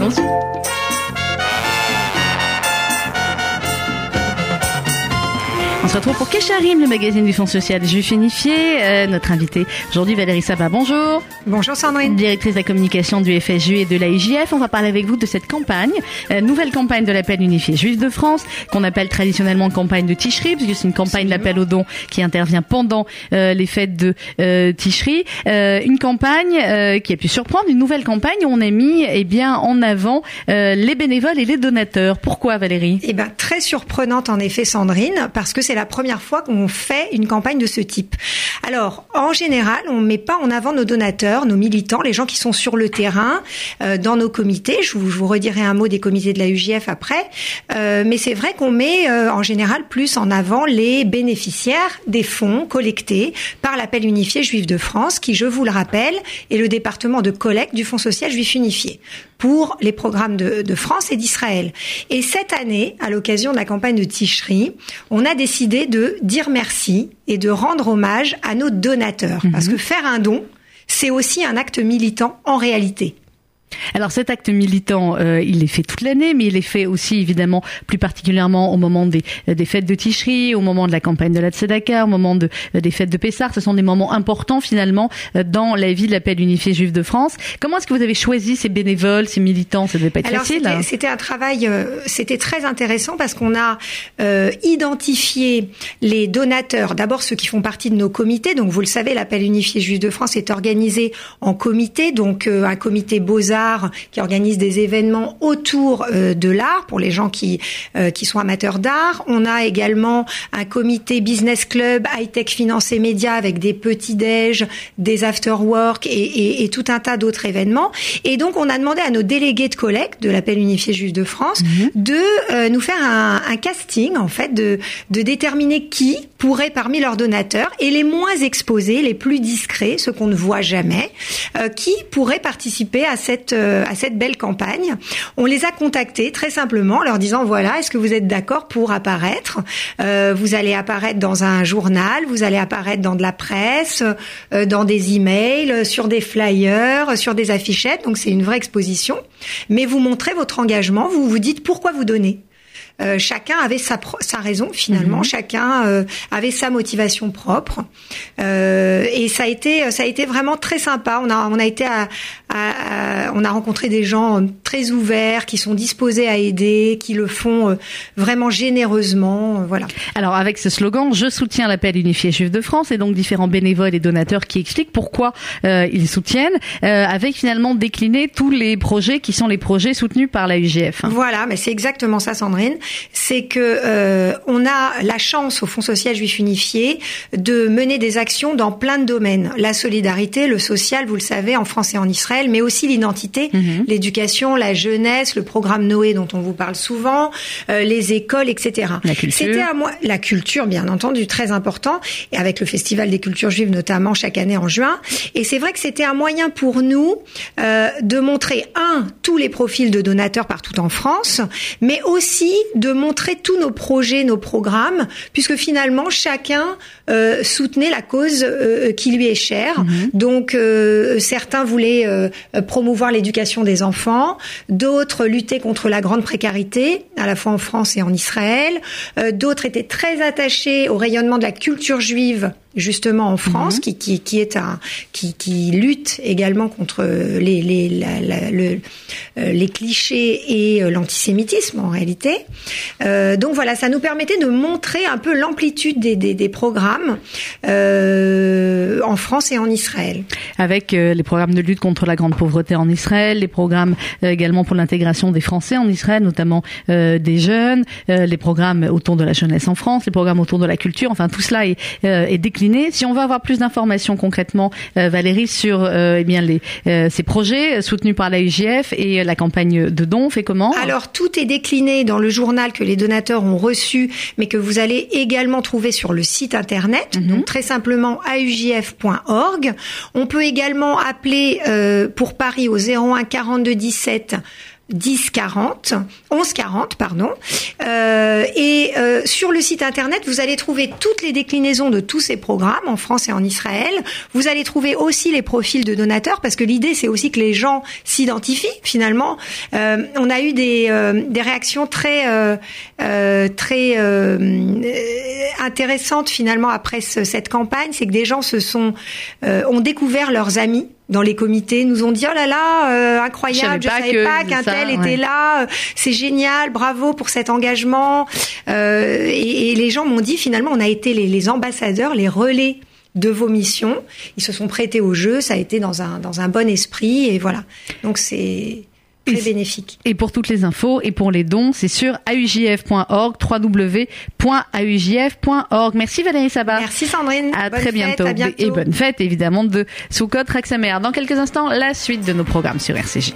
Não. Se retrouve pour Kesharim, le magazine du Fonds social juif unifié. Euh, notre invitée aujourd'hui, Valérie Saba, bonjour. Bonjour Sandrine. Directrice de la communication du FSJU et de l'AIJF. On va parler avec vous de cette campagne, euh, nouvelle campagne de l'appel unifié juif de France, qu'on appelle traditionnellement campagne de Tishri, puisque c'est une campagne d'appel au don qui intervient pendant euh, les fêtes de euh, Tishri. Euh, une campagne euh, qui a pu surprendre, une nouvelle campagne où on a mis eh bien, en avant euh, les bénévoles et les donateurs. Pourquoi Valérie? Eh ben, très surprenante en effet Sandrine, parce que c'est la première fois qu'on fait une campagne de ce type. Alors, en général, on met pas en avant nos donateurs, nos militants, les gens qui sont sur le terrain, euh, dans nos comités. Je vous, je vous, redirai un mot des comités de la UJF après. Euh, mais c'est vrai qu'on met euh, en général plus en avant les bénéficiaires des fonds collectés par l'appel unifié juif de France, qui, je vous le rappelle, est le département de collecte du Fonds social juif unifié pour les programmes de, de France et d'Israël. Et cette année, à l'occasion de la campagne de Tishri, on a décidé de dire merci et de rendre hommage à nos donateurs. Mmh. Parce que faire un don, c'est aussi un acte militant en réalité. Alors cet acte militant, euh, il est fait toute l'année, mais il est fait aussi évidemment plus particulièrement au moment des, des fêtes de Ticherie, au moment de la campagne de la Tzedaka, au moment de, des fêtes de Pessah. Ce sont des moments importants finalement euh, dans la vie de l'appel unifié juif de France. Comment est-ce que vous avez choisi ces bénévoles, ces militants? Ça devait pas être Alors, facile. C'était, c'était un travail, euh, c'était très intéressant parce qu'on a euh, identifié les donateurs. D'abord ceux qui font partie de nos comités. Donc vous le savez, l'appel unifié juif de France est organisé en comité, donc euh, un comité Beaux-Arts qui organise des événements autour euh, de l'art pour les gens qui euh, qui sont amateurs d'art. On a également un comité business club high tech finance et médias avec des petits déj, des after work et, et, et, tout un tas d'autres événements. Et donc on a demandé à nos délégués de collecte de l'appel unifié juif de France mm-hmm. de euh, nous faire un, un, casting en fait de de déterminer qui pourrait parmi leurs donateurs et les moins exposés, les plus discrets, ceux qu'on ne voit jamais, euh, qui pourraient participer à cette à cette belle campagne. On les a contactés très simplement en leur disant voilà, est-ce que vous êtes d'accord pour apparaître? Euh, Vous allez apparaître dans un journal, vous allez apparaître dans de la presse, euh, dans des emails, sur des flyers, sur des affichettes. Donc c'est une vraie exposition. Mais vous montrez votre engagement, vous vous dites pourquoi vous donnez? Euh, chacun avait sa, sa raison finalement, mmh. chacun euh, avait sa motivation propre euh, et ça a été ça a été vraiment très sympa. On a on a été à, à, à, on a rencontré des gens très ouverts qui sont disposés à aider, qui le font vraiment généreusement, voilà. Alors avec ce slogan, je soutiens l'appel unifié juif de France et donc différents bénévoles et donateurs qui expliquent pourquoi ils soutiennent, avec finalement décliné tous les projets qui sont les projets soutenus par la UGF. Voilà, mais c'est exactement ça, Sandrine c'est que euh, on a la chance au Fonds social juif unifié de mener des actions dans plein de domaines. La solidarité, le social, vous le savez, en France et en Israël, mais aussi l'identité, mmh. l'éducation, la jeunesse, le programme Noé dont on vous parle souvent, euh, les écoles, etc. La culture. C'était à moi la culture, bien entendu, très important, et avec le Festival des cultures juives notamment chaque année en juin. Et c'est vrai que c'était un moyen pour nous euh, de montrer un tous les profils de donateurs partout en France, mais aussi de montrer tous nos projets, nos programmes, puisque finalement chacun euh, soutenait la cause euh, qui lui est chère. Mmh. Donc euh, certains voulaient euh, promouvoir l'éducation des enfants, d'autres lutter contre la grande précarité, à la fois en France et en Israël, euh, d'autres étaient très attachés au rayonnement de la culture juive justement en France, mmh. qui, qui, qui, est un, qui, qui lutte également contre les, les, la, la, le, euh, les clichés et euh, l'antisémitisme en réalité. Euh, donc voilà, ça nous permettait de montrer un peu l'amplitude des, des, des, programmes euh, en France et en Israël. Avec euh, les programmes de lutte contre la grande pauvreté en Israël, les programmes également pour l'intégration des Français en Israël, notamment des jeunes, les programmes autour de la jeunesse en France, les programmes autour de la culture, enfin tout cela est, est décliné si on veut avoir plus d'informations concrètement, euh, Valérie, sur euh, eh bien les euh, ces projets soutenus par la UGF et la campagne de dons, fait comment Alors tout est décliné dans le journal que les donateurs ont reçu, mais que vous allez également trouver sur le site internet, -hmm. donc très simplement augf.org. On peut également appeler pour Paris au 01 42 17 10 40, 11 40 pardon. Euh, et euh, sur le site internet, vous allez trouver toutes les déclinaisons de tous ces programmes en France et en Israël. Vous allez trouver aussi les profils de donateurs parce que l'idée c'est aussi que les gens s'identifient finalement. Euh, on a eu des, euh, des réactions très euh, très intéressantes finalement après ce, cette campagne, c'est que des gens se sont ont découvert leurs amis dans les comités nous ont dit oh là là euh, incroyable je savais pas, qu'un tel était là c'est génial bravo pour cet engagement. Euh, et, et, les gens m'ont dit finalement on a été les, les, ambassadeurs les relais de vos missions. Ils se sont prêtés au jeu ça a été dans un dans un bon esprit et voilà. Donc c'est très bénéfique. Et pour toutes les infos et pour les dons, c'est sur aujf.org, www.aujf.org. Merci Valérie Sabat. Merci Sandrine. À très bientôt. Et bonne fête évidemment de Soukot Raksamer. Dans quelques instants, la suite de nos programmes sur RCJ.